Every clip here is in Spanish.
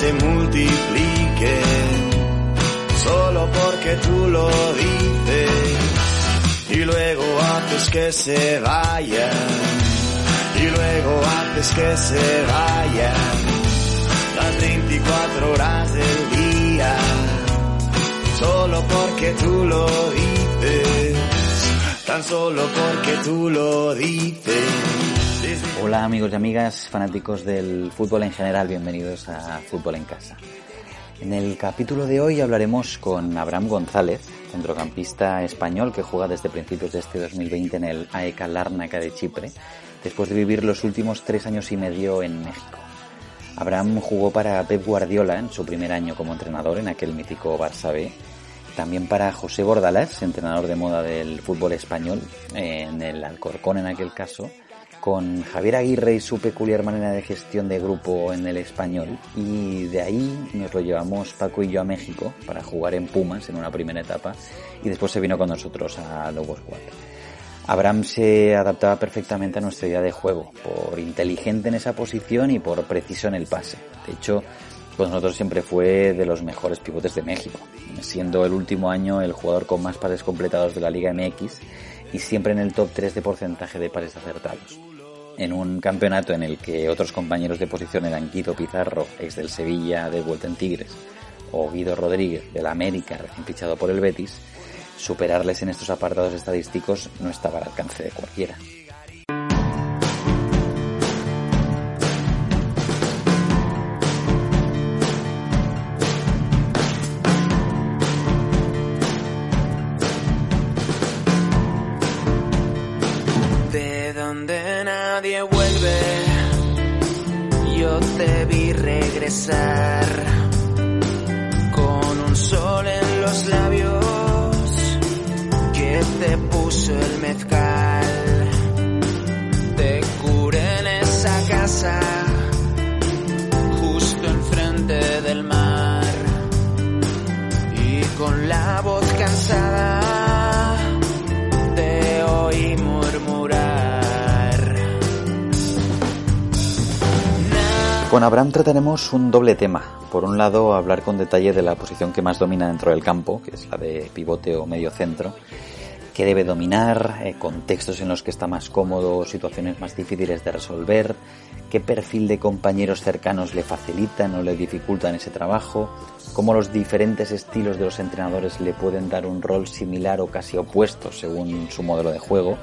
Se multipliquen solo porque tú lo dices. Y luego haces que se vayan y luego haces que se vayan las 24 horas del día. Solo porque tú lo dices. Tan solo porque tú lo dices Hola amigos y amigas, fanáticos del fútbol en general, bienvenidos a Fútbol en Casa. En el capítulo de hoy hablaremos con Abraham González, centrocampista español que juega desde principios de este 2020 en el AEK Larnaca de Chipre, después de vivir los últimos tres años y medio en México. Abraham jugó para Pep Guardiola en su primer año como entrenador en aquel mítico Barça B, también para José Bordalás, entrenador de moda del fútbol español, en el Alcorcón en aquel caso, con Javier Aguirre y su peculiar manera de gestión de grupo en el español y de ahí nos lo llevamos Paco y yo a México para jugar en Pumas en una primera etapa y después se vino con nosotros a Lobos Guap. Abraham se adaptaba perfectamente a nuestra idea de juego, por inteligente en esa posición y por preciso en el pase. De hecho, con nosotros siempre fue de los mejores pivotes de México, siendo el último año el jugador con más pases completados de la Liga MX y siempre en el top 3 de porcentaje de pases acertados en un campeonato en el que otros compañeros de posición eran Guido Pizarro, ex del Sevilla de vuelta en Tigres, o Guido Rodríguez del América, recién fichado por el Betis, superarles en estos apartados estadísticos no estaba al alcance de cualquiera. Con Abraham trataremos un doble tema. Por un lado, hablar con detalle de la posición que más domina dentro del campo, que es la de pivote o medio centro, que debe dominar, eh, contextos en los que está más cómodo, situaciones más difíciles de resolver, qué perfil de compañeros cercanos le facilitan o le dificultan ese trabajo, cómo los diferentes estilos de los entrenadores le pueden dar un rol similar o casi opuesto según su modelo de juego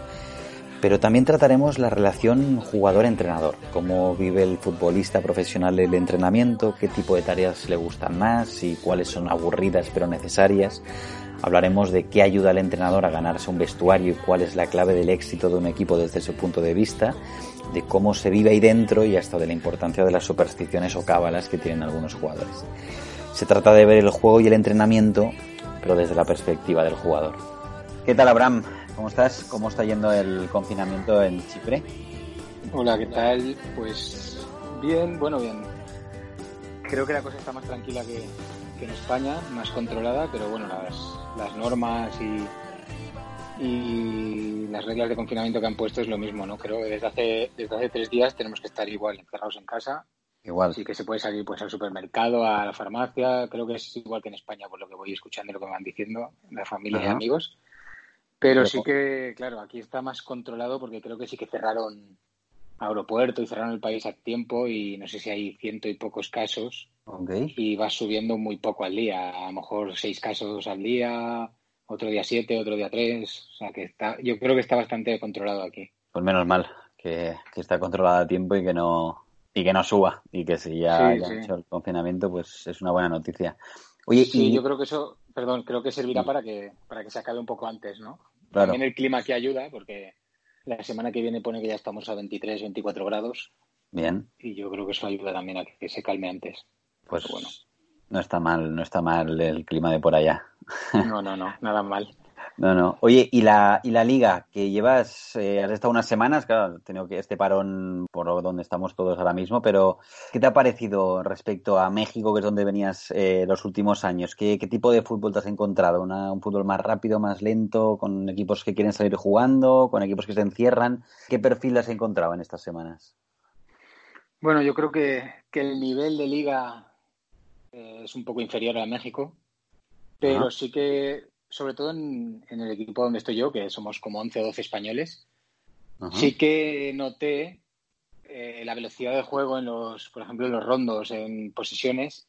pero también trataremos la relación jugador-entrenador, cómo vive el futbolista profesional el entrenamiento, qué tipo de tareas le gustan más y cuáles son aburridas pero necesarias. Hablaremos de qué ayuda al entrenador a ganarse un vestuario y cuál es la clave del éxito de un equipo desde su punto de vista, de cómo se vive ahí dentro y hasta de la importancia de las supersticiones o cábalas que tienen algunos jugadores. Se trata de ver el juego y el entrenamiento, pero desde la perspectiva del jugador. ¿Qué tal, Abraham? ¿Cómo estás? ¿Cómo está yendo el confinamiento en Chipre? Hola, ¿qué tal? Pues bien, bueno, bien. Creo que la cosa está más tranquila que, en España, más controlada, pero bueno, las, normas y, y las reglas de confinamiento que han puesto es lo mismo, ¿no? Creo que desde hace, desde hace tres días tenemos que estar igual, encerrados en casa. Igual. Sí que se puede salir pues al supermercado, a la farmacia, creo que es igual que en España, por lo que voy escuchando y lo que me van diciendo la familia y amigos. Pero sí que, claro, aquí está más controlado porque creo que sí que cerraron aeropuerto y cerraron el país a tiempo y no sé si hay ciento y pocos casos okay. y va subiendo muy poco al día, a lo mejor seis casos al día, otro día 7, otro día 3. O sea, que está, yo creo que está bastante controlado aquí. Pues menos mal que, está controlado a tiempo y que no y que no suba y que si ya, ha hecho el confinamiento, pues es una buena noticia. Oye, sí, yo creo que eso, perdón, creo que servirá para que para que se acabe un poco antes, ¿no? Claro. También el clima que ayuda, porque la semana que viene pone que ya estamos a 23, 24 grados. Bien. Y yo creo que eso ayuda también a que se calme antes. Pues bueno. No está mal, no está mal el clima de por allá. No, no, no, nada mal. No, no. Oye, ¿y la, y la liga que llevas? Eh, has estado unas semanas, claro, he tenido que este parón por donde estamos todos ahora mismo, pero ¿qué te ha parecido respecto a México, que es donde venías eh, los últimos años? ¿Qué, tipo de fútbol te has encontrado? ¿Un fútbol más rápido, más lento, con equipos que quieren salir jugando, con equipos que se encierran? ¿Qué perfil has encontrado en estas semanas? Bueno, yo creo que, que el nivel de liga eh, es un poco inferior a México, pero sí que sobre todo en, el equipo donde estoy yo, que somos como 11 o 12 españoles, sí que noté eh, la velocidad de juego en los, por ejemplo, en los rondos, en posiciones,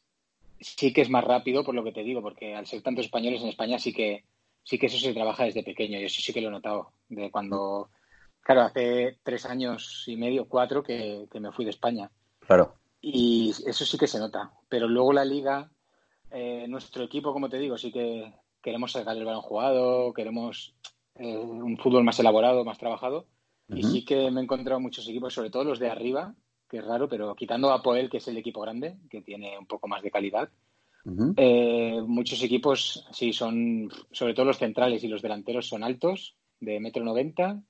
sí que es más rápido, por lo que te digo, porque al ser tantos españoles en España sí que sí que eso se trabaja desde pequeño y eso sí que lo he notado. De cuando, claro, hace tres años y medio, cuatro, que, que me fui de España. Claro. Y eso sí que se nota. Pero luego la liga, eh, nuestro equipo, como te digo, sí que queremos sacar el balón jugado, queremos eh, un fútbol más elaborado, más trabajado. Y sí que me he encontrado muchos equipos, sobre todo los de arriba, que es raro, pero quitando a Poel, que es el equipo grande, que tiene un poco más de calidad, eh, muchos equipos, sí, son, sobre todo los centrales y los delanteros son altos, de metro noventa,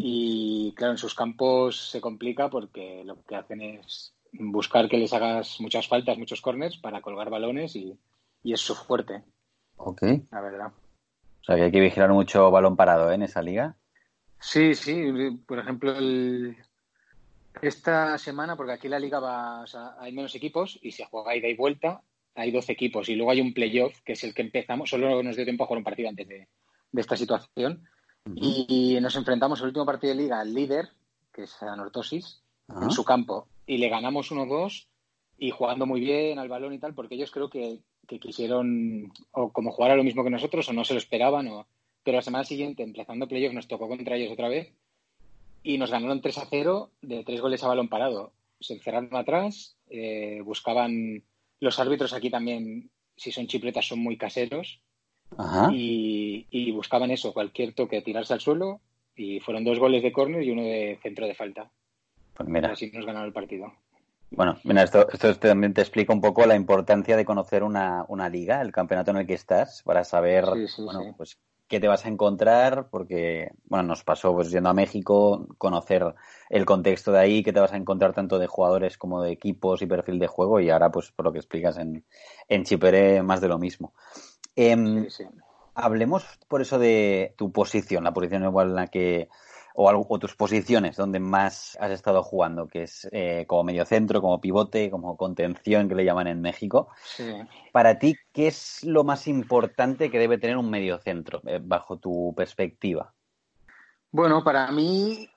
y claro, en sus campos se complica porque lo que hacen es buscar que les hagas muchas faltas, muchos corners para colgar balones y, y es su fuerte. Ok. La verdad. O sea que hay que vigilar mucho balón parado ¿eh? en esa liga. Sí, sí. Por ejemplo, esta semana, porque aquí la liga va, o sea, hay menos equipos y se juega ida y vuelta, hay 12 equipos y luego hay un playoff, que es el que empezamos, solo nos dio tiempo a jugar un partido antes de, esta situación. y, nos enfrentamos el último partido de liga al líder, que es Anortosis, en su campo. Y le ganamos 1-2 y jugando muy bien al balón y tal, porque ellos creo que que quisieron o como jugar a lo mismo que nosotros o no se lo esperaban. O... Pero la semana siguiente, empezando playoff, nos tocó contra ellos otra vez y nos ganaron 3 a 0 de tres goles a balón parado. Se encerraron atrás, eh, buscaban los árbitros aquí también, si son chipletas, son muy caseros. Y, buscaban eso, cualquier toque, tirarse al suelo. Y fueron dos goles de córner y uno de centro de falta. Pues mira. Y así nos ganaron el partido. Bueno, mira, esto, esto también te explica un poco la importancia de conocer una, una liga, el campeonato en el que estás, para saber bueno, pues qué te vas a encontrar, porque bueno, nos pasó pues yendo a México, conocer el contexto de ahí, qué te vas a encontrar tanto de jugadores como de equipos y perfil de juego, y ahora, pues por lo que explicas en, en Chipere, más de lo mismo. Em, hablemos por eso de tu posición, la posición igual en la que o, algo, tus posiciones donde más has estado jugando, que es eh, como mediocentro, como pivote, como contención, que le llaman en México. Para ti, ¿qué es lo más importante que debe tener un mediocentro, eh, bajo tu perspectiva? Bueno, para mí,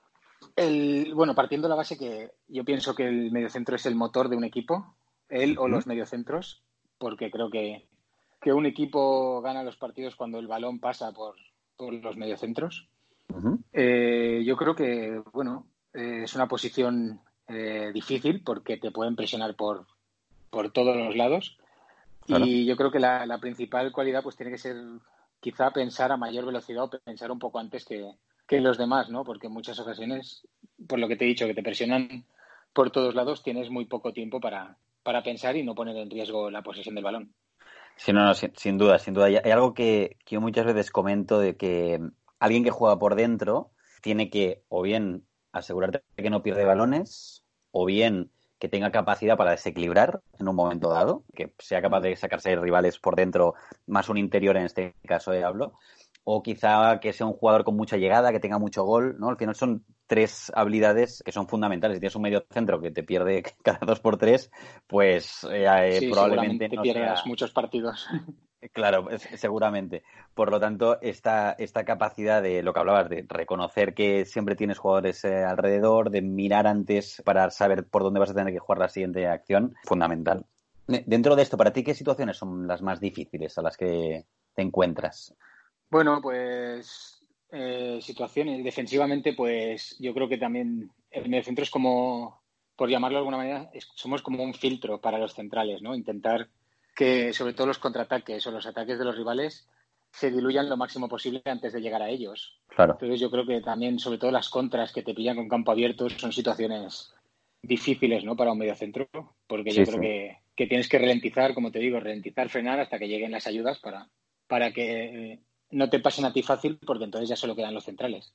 el, bueno, partiendo de la base que yo pienso que el mediocentro es el motor de un equipo, él o los mediocentros, porque creo que, que un equipo gana los partidos cuando el balón pasa por, por los mediocentros. Eh, yo creo que, bueno, eh, es una posición eh, difícil porque te pueden presionar por, por todos los lados. Y yo creo que la, principal cualidad pues tiene que ser quizá pensar a mayor velocidad o pensar un poco antes que, que los demás, ¿no? Porque en muchas ocasiones, por lo que te he dicho, que te presionan por todos lados, tienes muy poco tiempo para, para pensar y no poner en riesgo la posesión del balón. Sí, no, no, sin, duda, sin duda. Hay algo que, que, yo muchas veces comento de que alguien que juega por dentro tiene que o bien asegurarte que no pierde balones o bien que tenga capacidad para desequilibrar en un momento dado, que sea capaz de sacarse rivales por dentro, más un interior en este caso de hablo, o quizá que sea un jugador con mucha llegada, que tenga mucho gol, ¿no? Al final son tres habilidades que son fundamentales. Si tienes un medio centro que te pierde cada dos por tres, pues eh, eh, probablemente te pierdas muchos partidos. Claro, seguramente. Por lo tanto, esta, esta capacidad de lo que hablabas, de reconocer que siempre tienes jugadores eh, alrededor, de mirar antes para saber por dónde vas a tener que jugar la siguiente acción, fundamental. Dentro de esto, ¿para ti qué situaciones son las más difíciles a las que te encuentras? Bueno, pues eh, situaciones defensivamente, pues yo creo que también el mediocentro es como, por llamarlo de alguna manera, somos como un filtro para los centrales, ¿no? Intentar que sobre todo los contraataques o los ataques de los rivales se diluyan lo máximo posible antes de llegar a ellos. Claro. Entonces yo creo que también, sobre todo las contras que te pillan con campo abierto, son situaciones difíciles ¿no? para un mediocentro, porque yo creo que, que, tienes que ralentizar, como te digo, ralentizar, frenar hasta que lleguen las ayudas para, para que eh, no te pasen a ti fácil, porque entonces ya solo quedan los centrales.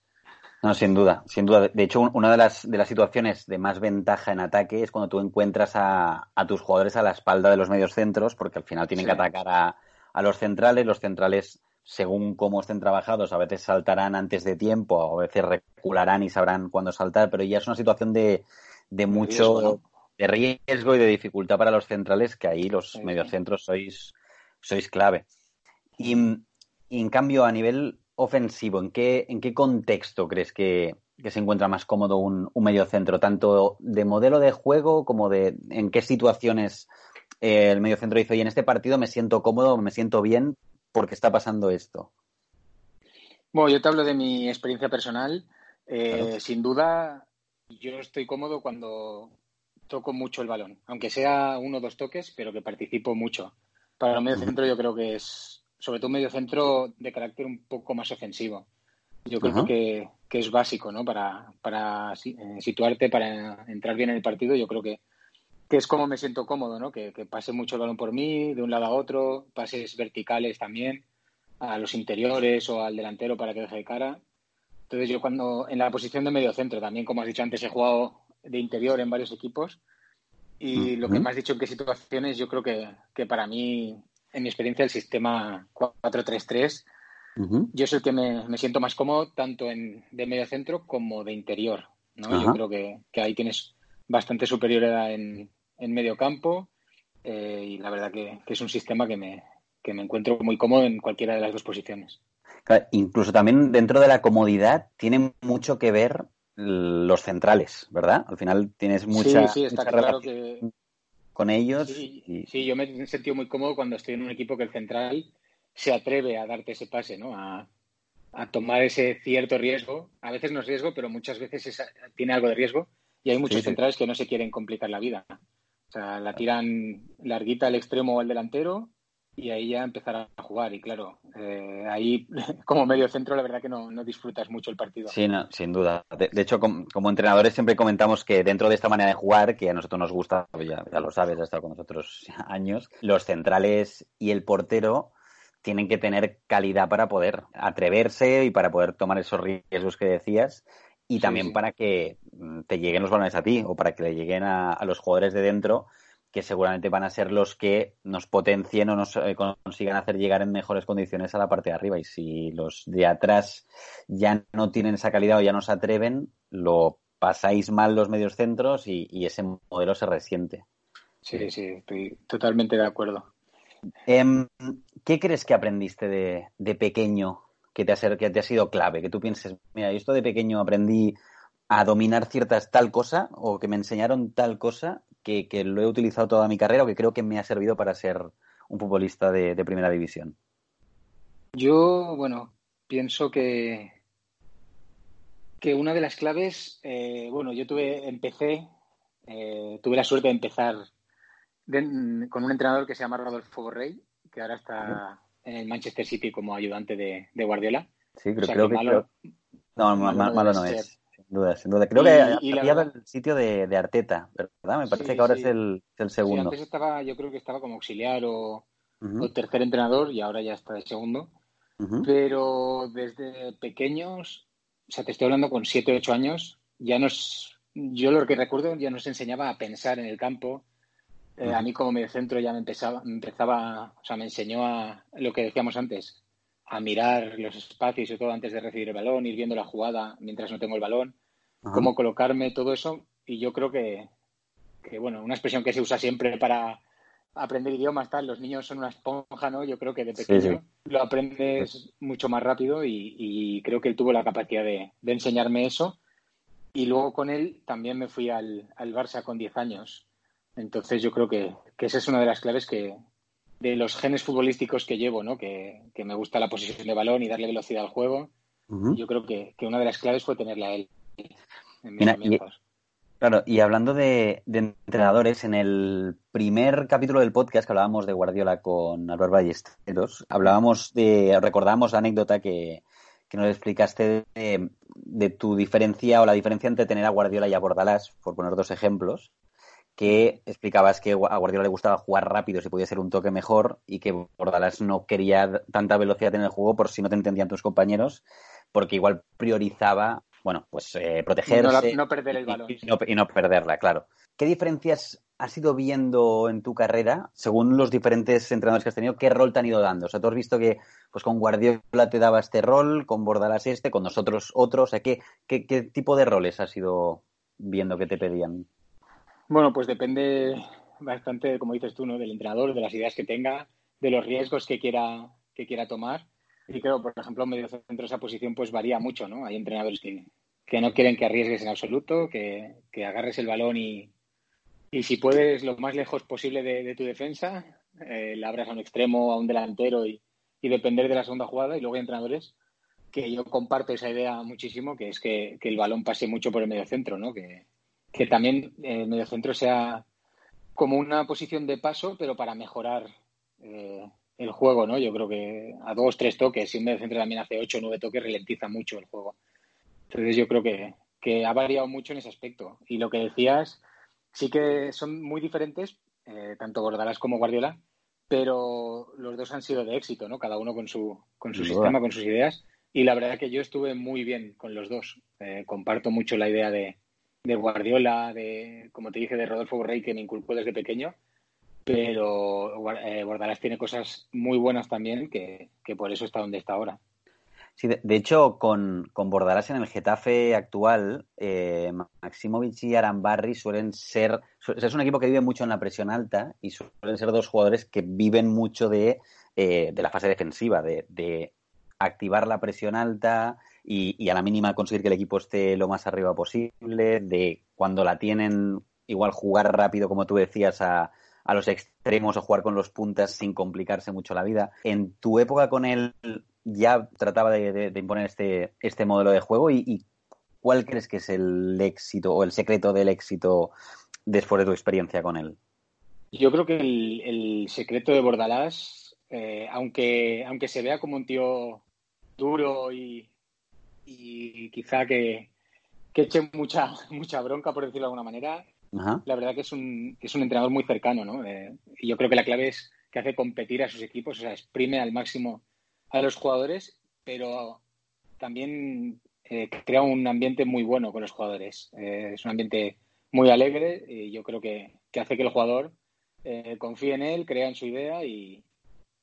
No, sin duda, sin duda. De hecho, una de las, de las situaciones de más ventaja en ataque es cuando tú encuentras a, a tus jugadores a la espalda de los medios centros, porque al final tienen sí. que atacar a, a los centrales. Los centrales según cómo estén trabajados, a veces saltarán antes de tiempo, a veces recularán y sabrán cuándo saltar, pero ya es una situación de, de mucho riesgo, ¿no? de riesgo y de dificultad para los centrales, que ahí los sí, mediocentros sois, sois clave. Y, y, en cambio, a nivel ofensivo, ¿en qué, en qué contexto crees que, que se encuentra más cómodo un, un mediocentro? Tanto de modelo de juego como de en qué situaciones eh, el mediocentro dice, oye, en este partido me siento cómodo, me siento bien, porque está pasando esto? Bueno, yo te hablo de mi experiencia personal. Eh, claro. Sin duda, yo estoy cómodo cuando toco mucho el balón, aunque sea uno o dos toques, pero que participo mucho. Para el medio centro yo creo que es, sobre todo un medio centro de carácter un poco más ofensivo. Yo creo que, que, es básico, ¿no? Para, para eh, situarte, para entrar bien en el partido, yo creo que, que es como me siento cómodo, ¿no? Que, que, pase mucho el balón por mí, de un lado a otro, pases verticales también, a los interiores o al delantero para que deje de cara. Entonces yo cuando, en la posición de medio centro, también como has dicho antes, he jugado de interior en varios equipos y uh -huh. lo que me has dicho en qué situaciones, yo creo que, que para mí, en mi experiencia, el sistema 4-3-3, uh -huh. yo es el que me, me, siento más cómodo tanto en, de medio centro como de interior, ¿no? Uh -huh. Yo creo que, que ahí tienes bastante superioridad en, en medio campo eh, y la verdad que, que, es un sistema que me, que me encuentro muy cómodo en cualquiera de las dos posiciones. Claro, incluso también dentro de la comodidad tiene mucho que ver los centrales, ¿verdad? Al final tienes mucha, sí, sí, está mucha claro que... con ellos. Sí, y... sí, yo me he sentido muy cómodo cuando estoy en un equipo que el central se atreve a darte ese pase, ¿no? A, a tomar ese cierto riesgo. A veces no es riesgo, pero muchas veces es, tiene algo de riesgo. Y hay muchos sí, centrales que no se quieren complicar la vida. O sea, la tiran larguita al extremo o al delantero y ahí ya empezar a jugar. Y claro, eh, ahí como medio centro la verdad que no, no, disfrutas mucho el partido. Sí, no, sin duda. De, de hecho, como, como, entrenadores siempre comentamos que dentro de esta manera de jugar, que a nosotros nos gusta, pues ya, ya lo sabes, ha estado con nosotros años, los centrales y el portero tienen que tener calidad para poder atreverse y para poder tomar esos riesgos que decías y también sí, sí. para que mm, te lleguen los balones a ti o para que le lleguen a, a, los jugadores de dentro que seguramente van a ser los que nos potencien o nos eh, consigan hacer llegar en mejores condiciones a la parte de arriba. Y si los de atrás ya no tienen esa calidad o ya no se atreven, lo pasáis mal los medios centros y, y ese modelo se resiente. Sí, sí, estoy totalmente de acuerdo. Eh, ¿Qué crees que aprendiste de, de pequeño que te, ha, que te ha sido clave? Que tú pienses, mira, yo esto de pequeño aprendí a dominar ciertas tal cosa o que me enseñaron tal cosa que, que, lo he utilizado toda mi carrera o que creo que me ha servido para ser un futbolista de, de primera división? Yo, bueno, pienso que, que una de las claves, eh, bueno, yo tuve, empecé, eh, tuve la suerte de empezar de, con un entrenador que se llama Rodolfo Borrell, que ahora está en el Manchester City como ayudante de, de Guardiola. Sí, pero o sea, creo que, malo, creo... no, malo, malo, malo no es. Duda, sin duda. Creo y, que y había verdad... el sitio de, de, Arteta, ¿verdad? Me parece sí, que ahora sí. es, el, el segundo. Sí, antes estaba, yo creo que estaba como auxiliar o, uh -huh. o tercer entrenador y ahora ya está de segundo. Uh -huh. Pero desde pequeños, o sea, te estoy hablando con 7 o 8 años, ya nos, yo lo que recuerdo ya nos enseñaba a pensar en el campo, eh, a mí como mediocentro ya me empezaba, me empezaba, o sea, me enseñó a lo que decíamos antes, a mirar los espacios y todo antes de recibir el balón, ir viendo la jugada mientras no tengo el balón, Ajá. cómo colocarme, todo eso. Y yo creo que, que, bueno, una expresión que se usa siempre para aprender idiomas, tal, los niños son una esponja, ¿no? Yo creo que de pequeño sí, sí. lo aprendes mucho más rápido y, y, creo que él tuvo la capacidad de, de, enseñarme eso. Y luego con él también me fui al, al Barça con 10 años entonces yo creo que, que, esa es una de las claves que, de los genes futbolísticos que llevo, ¿no? Que, me gusta la posición de balón y darle velocidad al juego. Yo creo que, una de las claves fue tenerle a él en mis Claro, y hablando de, entrenadores, en el primer capítulo del podcast que hablábamos de Guardiola con Álvaro Ballesteros, hablábamos de, recordamos la anécdota que, nos explicaste de, tu diferencia o la diferencia entre tener a Guardiola y a Bordalás, por poner dos ejemplos, que explicabas que a Guardiola le gustaba jugar rápido si podía ser un toque mejor y que Bordalás no quería tanta velocidad en el juego por si no te entendían tus compañeros, porque igual priorizaba bueno, pues eh, protegerse. No, perder el balón. Y, no, perderla, claro. ¿Qué diferencias has ido viendo en tu carrera, según los diferentes entrenadores que has tenido, qué rol te han ido dando? O sea, tú has visto que pues con Guardiola te daba este rol, con Bordalas este, con nosotros otros. O sea, ¿qué, qué, qué tipo de roles has ido viendo que te pedían? Bueno, pues depende bastante, como dices tú, ¿no? del entrenador, de las ideas que tenga, de los riesgos que quiera, que quiera tomar. Y creo, por ejemplo, medio centro esa posición pues varía mucho, ¿no? Hay entrenadores que, no quieren que arriesgues en absoluto, que, agarres el balón y, y, si puedes lo más lejos posible de, tu defensa, eh, la abras a un extremo, a un delantero y, depender de la segunda jugada. Y luego hay entrenadores que yo comparto esa idea muchísimo, que es que, el balón pase mucho por el medio centro, ¿no? Que, que también el medio centro sea como una posición de paso, pero para mejorar eh, el juego, ¿no? Yo creo que a dos, tres toques, si un medio centro también hace ocho o nueve toques, ralentiza mucho el juego. Entonces yo creo que, que, ha variado mucho en ese aspecto. Y lo que decías, sí que son muy diferentes, eh, tanto Bordalás como Guardiola, pero los dos han sido de éxito, ¿no? Cada uno con su, con su sistema, con sus ideas. Y la verdad que yo estuve muy bien con los dos. Eh, comparto mucho la idea de, de Guardiola, de, como te dije, de Rodolfo Borrell, que me inculcó desde pequeño pero eh, Bordalás tiene cosas muy buenas también que, por eso está donde está ahora. Sí, de, hecho, con, con, Bordalás en el Getafe actual, eh, Maximovic y Arambarri suelen ser. Es un equipo que vive mucho en la presión alta y suelen ser dos jugadores que viven mucho de, eh, la fase defensiva, de, activar la presión alta y, a la mínima conseguir que el equipo esté lo más arriba posible, de cuando la tienen, igual jugar rápido, como tú decías, a, a los extremos o jugar con los puntas sin complicarse mucho la vida. En tu época con él ya trataba de, imponer este, este modelo de juego y, ¿cuál crees que es el éxito o el secreto del éxito después de tu experiencia con él? Yo creo que el, secreto de Bordalás, eh, aunque, aunque se vea como un tío duro y, quizá que, que eche mucha, mucha bronca, por decirlo de alguna manera, la verdad que es un, es un entrenador muy cercano, ¿no? Eh, y yo creo que la clave es que hace competir a sus equipos, o sea, exprime al máximo a los jugadores, pero también eh, crea un ambiente muy bueno con los jugadores. Eh, es un ambiente muy alegre y yo creo que, hace que el jugador confíe en él, crea en su idea y,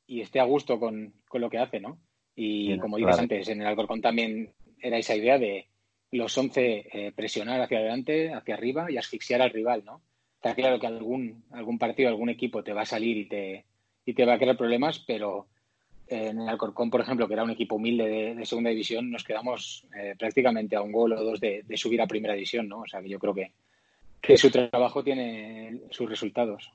esté a gusto con, lo que hace, ¿no? Y como dices antes, en el Alcorcón también era esa idea de, los 11 eh, presionar hacia adelante, hacia arriba y asfixiar al rival, ¿no? Está claro que algún, algún partido, algún equipo te va a salir y te, y te va a crear problemas, pero eh, en el Alcorcón, por ejemplo, que era un equipo humilde de, segunda división, nos quedamos eh, prácticamente a un gol o dos de, subir a primera división, ¿no? O sea que yo creo que, que su trabajo tiene sus resultados.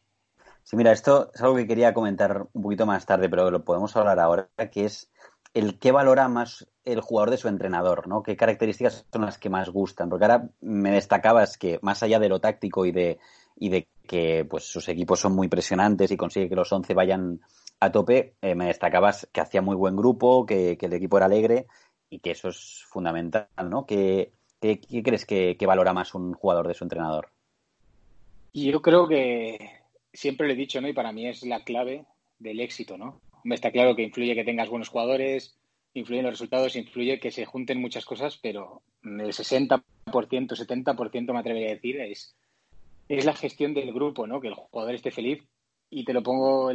Sí, mira, esto es algo que quería comentar un poquito más tarde, pero lo podemos hablar ahora, que es el qué valora más el jugador de su entrenador, ¿no? ¿Qué características son las que más gustan? Porque ahora me destacabas que más allá de lo táctico y de, y de que pues sus equipos son muy presionantes y consigue que los 11 vayan a tope, eh, me destacabas que hacía muy buen grupo, que, el equipo era alegre y que eso es fundamental, ¿no? ¿Qué, crees que, que valora más un jugador de su entrenador? Yo creo que siempre lo he dicho, ¿no? Y para mí es la clave del éxito, ¿no? Está claro que influye que tengas buenos jugadores, influyen los resultados, influye que se junten muchas cosas, pero el 60%, 70% me atrevería a decir es, es la gestión del grupo, ¿no? Que el jugador esté feliz y te lo pongo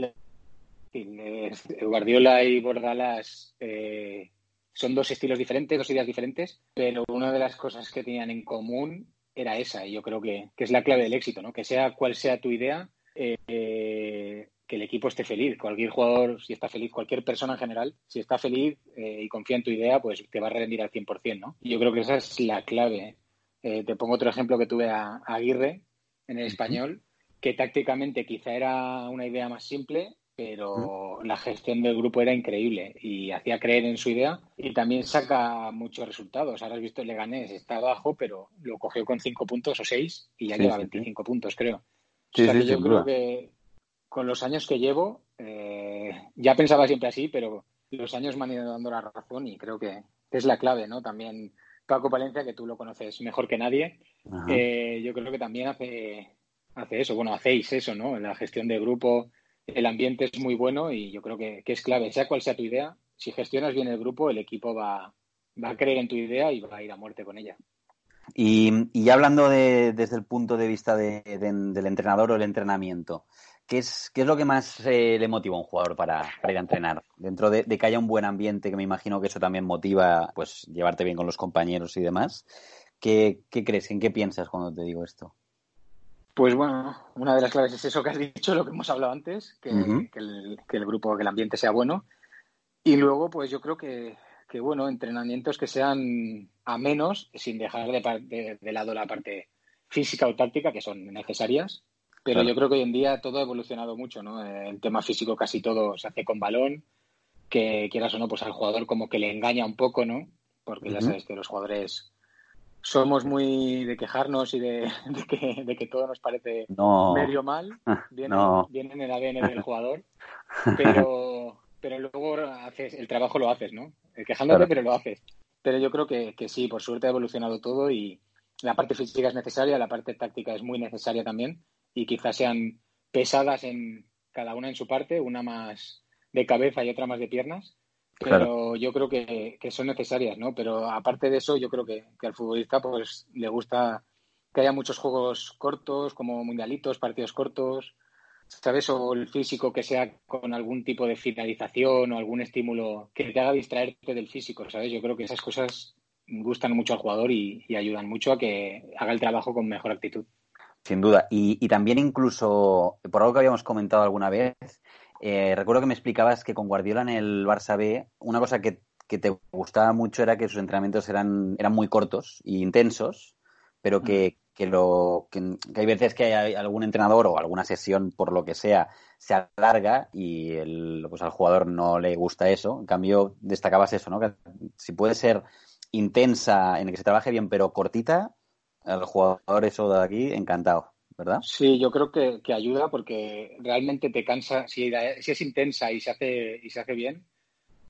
Guardiola y Bordalas eh, son dos estilos diferentes, dos ideas diferentes, pero una de las cosas que tenían en común era esa, y yo creo que, que es la clave del éxito, ¿no? Que sea cual sea tu idea, eh, que el equipo esté feliz. Cualquier jugador, si está feliz, cualquier persona en general, si está feliz eh, y confía en tu idea, pues te va a rendir al 100%, ¿no? Y yo creo que esa es la clave. Eh, te pongo otro ejemplo que tuve a, Aguirre en el español, que tácticamente quizá era una idea más simple, pero la gestión del grupo era increíble y hacía creer en su idea y también saca muchos resultados. Ahora has visto el Leganés, está abajo, pero lo cogió con cinco puntos o seis y ya lleva 25 puntos, creo. Sí, sí, yo creo que con los años que llevo, eh, ya pensaba siempre así, pero los años me han ido dando la razón y creo que es la clave, ¿no? También Paco Palencia, que tú lo conoces mejor que nadie, eh, yo creo que también hace, hace eso, bueno, hacéis eso, ¿no? La gestión de grupo, el ambiente es muy bueno y yo creo que, es clave, sea cual sea tu idea, si gestionas bien el grupo, el equipo va, va a creer en tu idea y va a ir a muerte con ella. Y, y hablando de, desde el punto de vista del entrenador o el entrenamiento, ¿qué es, qué es lo que más eh, le motiva a un jugador para, ir a entrenar? Dentro de, que haya un buen ambiente, que me imagino que eso también motiva, pues, llevarte bien con los compañeros y demás, ¿qué, qué crees? ¿En qué piensas cuando te digo esto? Pues bueno, una de las claves es eso que has dicho, lo que hemos hablado antes, que, el, grupo, que el ambiente sea bueno. Y luego, pues yo creo que, bueno, entrenamientos que sean a menos, sin dejar de, de, lado la parte física o táctica, que son necesarias. Pero yo creo que hoy en día todo ha evolucionado mucho, ¿no? El tema físico casi todo se hace con balón, que quieras o no, pues al jugador como que le engaña un poco, ¿no? Porque ya sabes que los jugadores somos muy de quejarnos y de, que, todo nos parece medio mal. Viene, viene, en el ADN del jugador, pero, pero luego haces, el trabajo lo haces, ¿no? Quejándote, pero lo haces. Pero yo creo que, que sí, por suerte ha evolucionado todo y la parte física es necesaria, la parte táctica es muy necesaria también y quizás sean pesadas en cada una en su parte, una más de cabeza y otra más de piernas, pero yo creo que, son necesarias, ¿no? Pero aparte de eso, yo creo que, al futbolista pues le gusta que haya muchos juegos cortos, como mundialitos, partidos cortos, ¿sabes? O el físico que sea con algún tipo de finalización o algún estímulo que te haga distraerte del físico, ¿sabes? Yo creo que esas cosas gustan mucho al jugador y, ayudan mucho a que haga el trabajo con mejor actitud. Sin duda. Y, y también incluso, por algo que habíamos comentado alguna vez, eh, recuerdo que me explicabas que con Guardiola en el Barça B, una cosa que, te gustaba mucho era que sus entrenamientos eran, eran muy cortos e intensos, pero que, lo, que, hay veces que hay algún entrenador o alguna sesión, por lo que sea, se alarga y el, pues al jugador no le gusta eso. En cambio, destacabas eso, ¿no? Que si puede ser intensa, en el que se trabaje bien, pero cortita, al jugador eso de aquí, encantado. ¿verdad? Sí, yo creo que, ayuda porque realmente te cansa, si, es intensa y se hace, y se hace bien,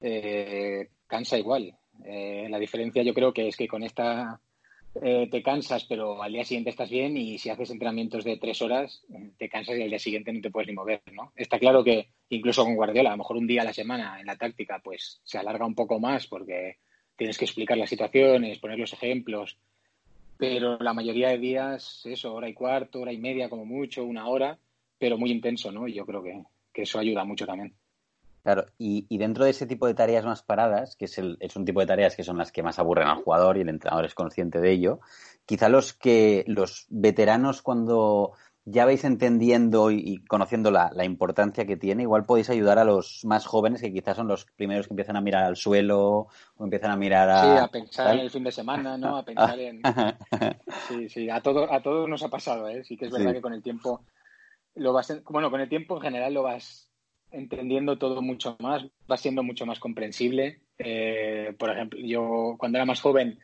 eh, cansa igual. Eh, la diferencia yo creo que es que con esta eh, te cansas, pero al día siguiente estás bien y si haces entrenamientos de tres horas, te cansas y al día siguiente no te puedes ni mover, ¿no? Está claro que incluso con Guardiola, a lo mejor un día a la semana en la táctica, pues se alarga un poco más porque tienes que explicar las situaciones, poner los ejemplos, pero la mayoría de días, eso, hora y cuarto, hora y media como mucho, una hora, pero muy intenso, ¿no? Y yo creo que, eso ayuda mucho también. Claro, y, dentro de ese tipo de tareas más paradas, que es, el, es un tipo de tareas que son las que más aburren al jugador y el entrenador es consciente de ello, quizá los que los veteranos cuando ya vais entendiendo y, conociendo la, importancia que tiene, igual podéis ayudar a los más jóvenes que quizás son los primeros que empiezan a mirar al suelo o empiezan a mirar a... Sí, a pensar en el fin de semana, ¿no? A pensar en... Sí, sí, a, todo, a todos nos ha pasado, ¿eh? Sí que es verdad que con el tiempo lo vas... Bueno, con el tiempo en general lo vas entendiendo todo mucho más, va siendo mucho más comprensible. Eh, por ejemplo, yo cuando era más joven,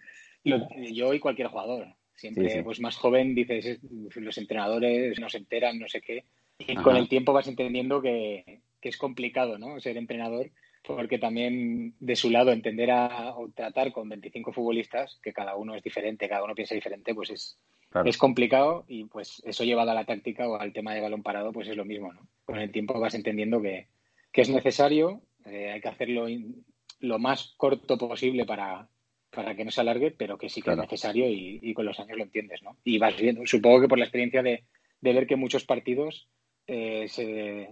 yo y cualquier jugador, Siempre, pues más joven, dices, los entrenadores no se enteran, no sé qué. Y con el tiempo vas entendiendo que, es complicado, ¿no? Ser entrenador, porque también de su lado entender a, o tratar con 25 futbolistas, que cada uno es diferente, cada uno piensa diferente, pues es, es complicado y pues eso llevado a la táctica o al tema de balón parado, pues es lo mismo, ¿no? Con el tiempo vas entendiendo que, es necesario, eh, hay que hacerlo lo más corto posible para, para que no se alargue, pero que sí que es necesario y, con los años lo entiendes, ¿no? Y vas viendo, supongo que por la experiencia de, ver que muchos partidos eh, se,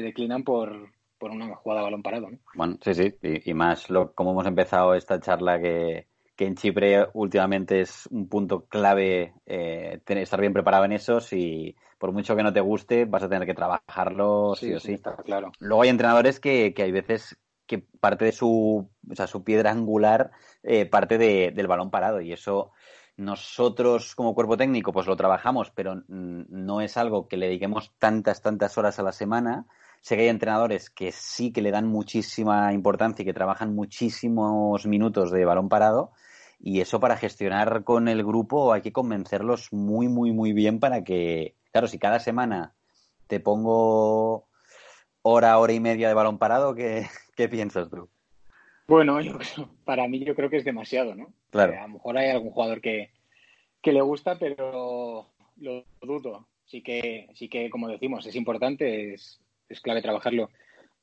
declinan por, una jugada a balón parado, ¿no? Bueno, sí, sí, y, más lo, como hemos empezado esta charla que, en Chipre últimamente es un punto clave eh, estar bien preparado en eso. Si por mucho que no te guste, vas a tener que trabajarlo sí, o sí. claro. Luego hay entrenadores que, que hay veces que parte de su, o sea, su piedra angular eh, parte de, del balón parado. Y eso nosotros como cuerpo técnico pues lo trabajamos, pero no es algo que le dediquemos tantas, tantas horas a la semana, Sé que hay entrenadores que sí que le dan muchísima importancia y que trabajan muchísimos minutos de balón parado. Y eso para gestionar con el grupo hay que convencerlos muy, muy, muy bien para que, claro, si cada semana te pongo hora, hora y media de balón parado, ¿qué, qué piensas tú? Bueno, para mí yo creo que es demasiado, ¿no? Claro. a lo mejor hay algún jugador que, que le gusta, pero lo dudo. Sí que, sí que, como decimos, es importante, es, es clave trabajarlo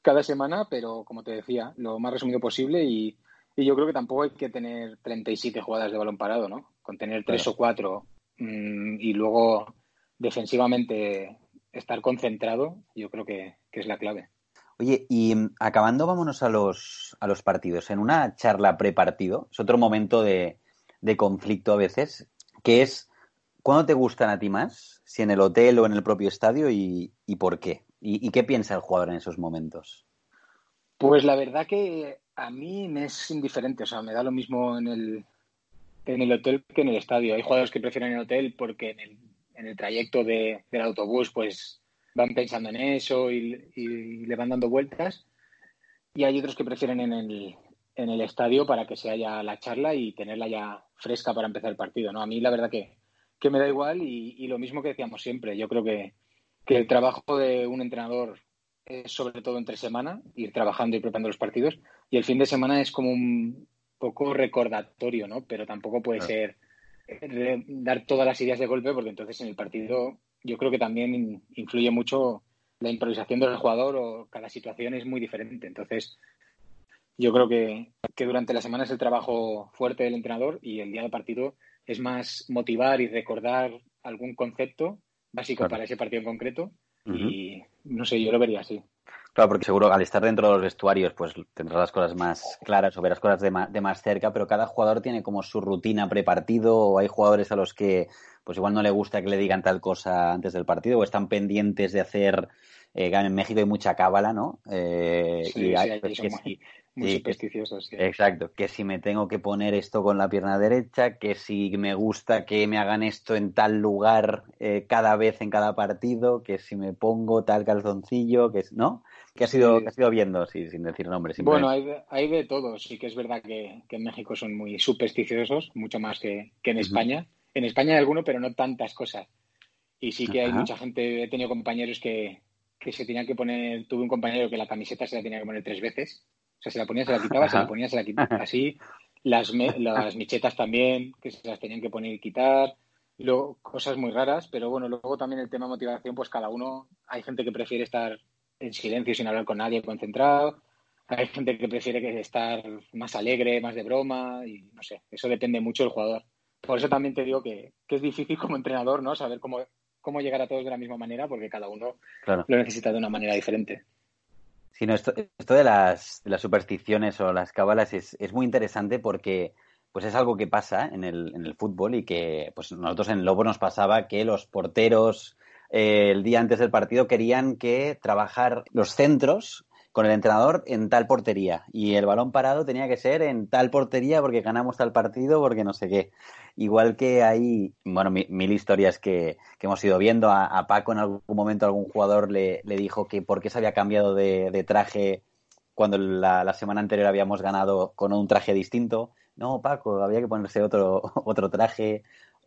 cada semana, pero como te decía, lo más resumido posible y, y yo creo que tampoco hay que tener 37 jugadas de balón parado, ¿no? Con tener tres o cuatro mmm, y luego defensivamente estar concentrado, yo creo que, que, es la clave. Oye, y mm, acabando, vámonos a los, a los partidos. En una charla pre-partido, es otro momento de, de conflicto a veces, que es ¿cuándo te gustan a ti más? Si en el hotel o en el propio estadio y, y por qué. ¿Y, ¿Y qué piensa el jugador en esos momentos? Pues la verdad que a mí me es indiferente, o sea, me da lo mismo en el, en el hotel que en el estadio. Hay jugadores que prefieren el hotel porque en el, en el trayecto de, del autobús pues van pensando en eso y, y, le van dando vueltas. Y hay otros que prefieren en el, en el estadio para que se haya la charla y tenerla ya fresca para empezar el partido. ¿no? A mí la verdad que, que me da igual y, y, lo mismo que decíamos siempre. Yo creo que, que el trabajo de un entrenador es sobre todo entre semana, ir trabajando y preparando los partidos, y el fin de semana es como un poco recordatorio, ¿no? Pero tampoco puede claro. ser dar todas las ideas de golpe, porque entonces en el partido yo creo que también influye mucho la improvisación del jugador o cada situación es muy diferente. Entonces, yo creo que, que durante la semana es el trabajo fuerte del entrenador y el día de partido es más motivar y recordar algún concepto básico claro. para ese partido en concreto Uh -huh. Y no sé, yo lo vería así. Claro, porque seguro al estar dentro de los vestuarios, pues tendrás las cosas más claras o verás cosas de más, de más cerca, pero cada jugador tiene como su rutina prepartido o hay jugadores a los que pues igual no le gusta que le digan tal cosa antes del partido o están pendientes de hacer, eh, en México hay mucha cábala, ¿no? Eh, sí, y hay, sí, que muy, muy sí, supersticiosos. Sí. Exacto, que si me tengo que poner esto con la pierna derecha, que si me gusta que me hagan esto en tal lugar eh, cada vez en cada partido, que si me pongo tal calzoncillo, que ¿no? Que has ido, que has ido viendo, sí, sin decir nombres. Bueno, hay de, hay de todo. Sí que es verdad que, que, en México son muy supersticiosos, mucho más que, que en uh -huh. España. En España hay alguno, pero no tantas cosas. Y sí que hay mucha gente, he tenido compañeros que, que se tenían que poner, tuve un compañero que la camiseta se la tenía que poner tres veces o sea, se la ponía, se la quitaba, se la ponía, se la quitaba. Así, las, me, las michetas también, que se las tenían que poner y quitar. Luego, cosas muy raras, pero bueno, luego también el tema motivación, pues cada uno, hay gente que prefiere estar en silencio sin hablar con nadie, concentrado. Hay gente que prefiere estar más alegre, más de broma, y no sé, eso depende mucho del jugador. Por eso también te digo que, que es difícil como entrenador, ¿no? Saber cómo, cómo llegar a todos de la misma manera, porque cada uno claro. lo necesita de una manera diferente. Sí, no, esto, esto de, las, de, las, supersticiones o las cábalas es, es, muy interesante porque pues es algo que pasa en el, en el fútbol y que pues nosotros en Lobo nos pasaba que los porteros eh, el día antes del partido querían que trabajar los centros con el entrenador en tal portería y el balón parado tenía que ser en tal portería porque ganamos tal partido porque no sé qué. Igual que hay, bueno, mil, mil historias que, que, hemos ido viendo. A, a, Paco en algún momento algún jugador le, le, dijo que por qué se había cambiado de, de traje cuando la, la, semana anterior habíamos ganado con un traje distinto. No, Paco, había que ponerse otro, otro traje.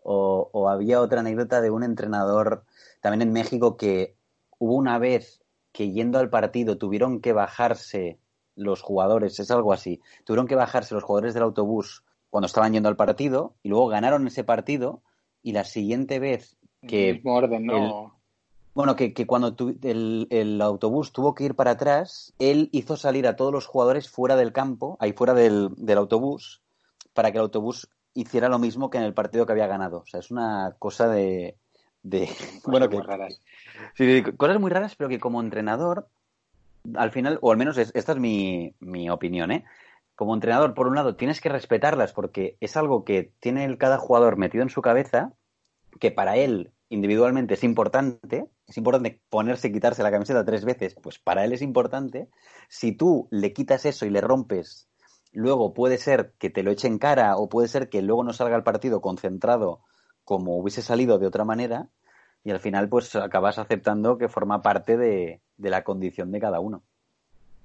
O, o había otra anécdota de un entrenador también en México que hubo una vez que yendo al partido tuvieron que bajarse los jugadores, es algo así, tuvieron que bajarse los jugadores del autobús cuando estaban yendo al partido y luego ganaron ese partido y la siguiente vez que... El mismo orden, ¿no? El, bueno, que, que cuando tu, el, el, autobús tuvo que ir para atrás, él hizo salir a todos los jugadores fuera del campo, ahí fuera del, del autobús, para que el autobús hiciera lo mismo que en el partido que había ganado. O sea, es una cosa de... de bueno, que, raras. Sí, cosas muy raras, pero que como entrenador, al final, o al menos es, esta es mi, mi opinión, ¿eh? Como entrenador, por un lado, tienes que respetarlas porque es algo que tiene el, cada jugador metido en su cabeza, que para él individualmente es importante, es importante ponerse y quitarse la camiseta tres veces, pues para él es importante. Si tú le quitas eso y le rompes, luego puede ser que te lo eche en cara o puede ser que luego no salga el partido concentrado como hubiese salido de otra manera y al final pues acabas aceptando que forma parte de, de la condición de cada uno.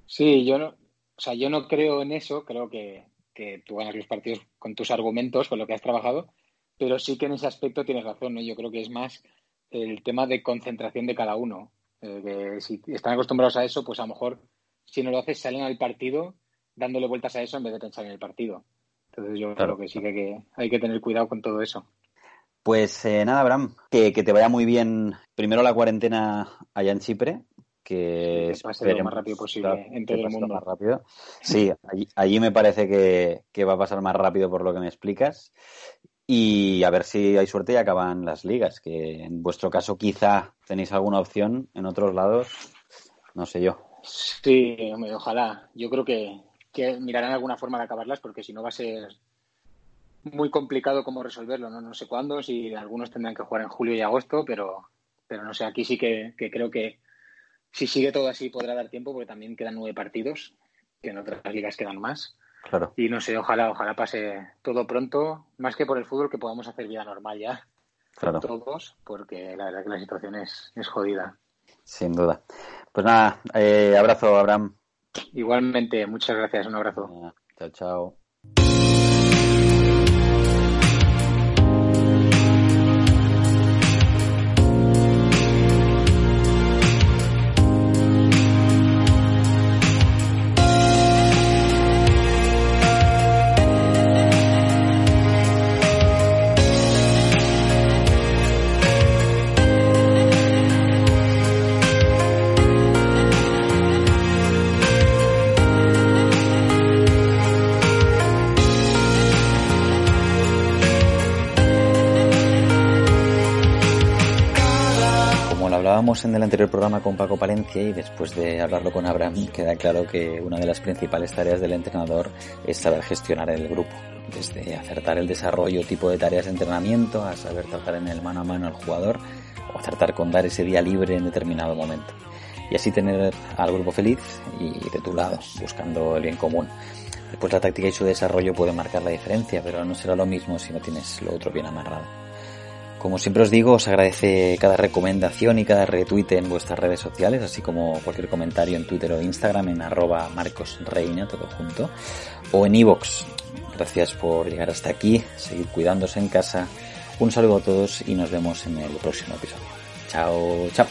Sí, yo no, o sea, yo no creo en eso, creo que, que tú ganas los partidos con tus argumentos, con lo que has trabajado, pero sí que en ese aspecto tienes razón, ¿no? Yo creo que es más el tema de concentración de cada uno. Eh, que si están acostumbrados a eso, pues a lo mejor si no lo haces salen al partido dándole vueltas a eso en vez de pensar en el partido. Entonces yo creo que sí que, hay que tener cuidado con todo eso. Pues eh, nada, Abraham, que, te vaya muy bien primero la cuarentena allá en Chipre, que, pase lo más rápido posible en todo el mundo. Más rápido. Sí, allí, me parece que, que, va a pasar más rápido por lo que me explicas. Y a ver si hay suerte y acaban las ligas, que en vuestro caso quizá tenéis alguna opción, en otros lados, no sé yo. Sí, ojalá. Yo creo que, mirarán alguna forma de acabarlas porque si no va a ser muy complicado cómo resolverlo. No, no sé cuándo, si algunos tendrán que jugar en julio y agosto, pero, pero no sé, aquí sí que, que creo que si sigue todo así podrá dar tiempo porque también quedan nueve partidos, que en otras ligas quedan más. Y no sé, ojalá, ojalá pase todo pronto, más que por el fútbol, que podamos hacer vida normal ya. Claro. Todos, porque la verdad que la situación es, es jodida. Sin duda. Pues nada, eh, abrazo, Abraham. Igualmente, muchas gracias, un abrazo. Chao, chao. En el anterior programa con Paco Palencia y después de hablarlo con Abraham queda claro que una de las principales tareas del entrenador es saber gestionar el grupo, desde acertar el desarrollo tipo de tareas de entrenamiento a saber tratar en el mano a mano al jugador o acertar con dar ese día libre en determinado momento. Y así tener al grupo feliz y de tu lado, buscando el bien común. Después la táctica y su desarrollo pueden marcar la diferencia, pero no será lo mismo si no tienes lo otro bien amarrado. Como siempre os digo, os agradece cada recomendación y cada retweet en vuestras redes sociales, así como cualquier comentario en Twitter o Instagram en arroba marcosreina, todo junto, o en iVoox. Gracias por llegar hasta aquí, seguir cuidándose en casa. Un saludo a todos y nos vemos en el próximo episodio. Chao, chao.